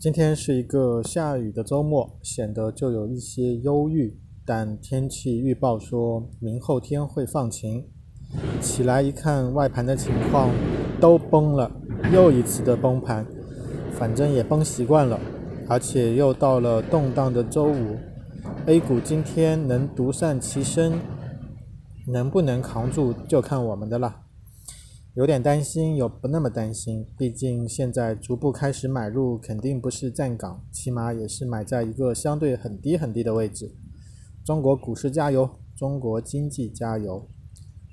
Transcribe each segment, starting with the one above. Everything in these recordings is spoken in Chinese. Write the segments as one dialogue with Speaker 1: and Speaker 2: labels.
Speaker 1: 今天是一个下雨的周末，显得就有一些忧郁。但天气预报说明后天会放晴。起来一看，外盘的情况都崩了，又一次的崩盘。反正也崩习惯了，而且又到了动荡的周五。A 股今天能独善其身，能不能扛住就看我们的了。有点担心，有不那么担心。毕竟现在逐步开始买入，肯定不是站岗，起码也是买在一个相对很低很低的位置。中国股市加油，中国经济加油。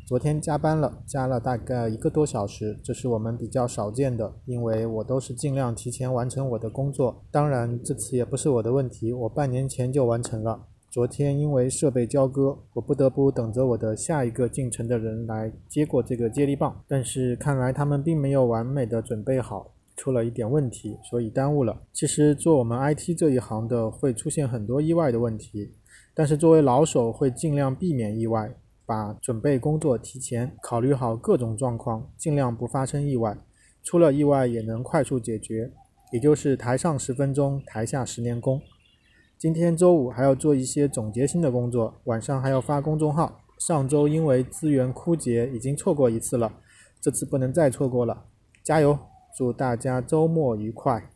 Speaker 1: 昨天加班了，加了大概一个多小时，这是我们比较少见的，因为我都是尽量提前完成我的工作。当然，这次也不是我的问题，我半年前就完成了。昨天因为设备交割，我不得不等着我的下一个进城的人来接过这个接力棒。但是看来他们并没有完美的准备好，出了一点问题，所以耽误了。其实做我们 IT 这一行的会出现很多意外的问题，但是作为老手会尽量避免意外，把准备工作提前，考虑好各种状况，尽量不发生意外。出了意外也能快速解决，也就是台上十分钟，台下十年功。今天周五还要做一些总结性的工作，晚上还要发公众号。上周因为资源枯竭，已经错过一次了，这次不能再错过了。加油！祝大家周末愉快！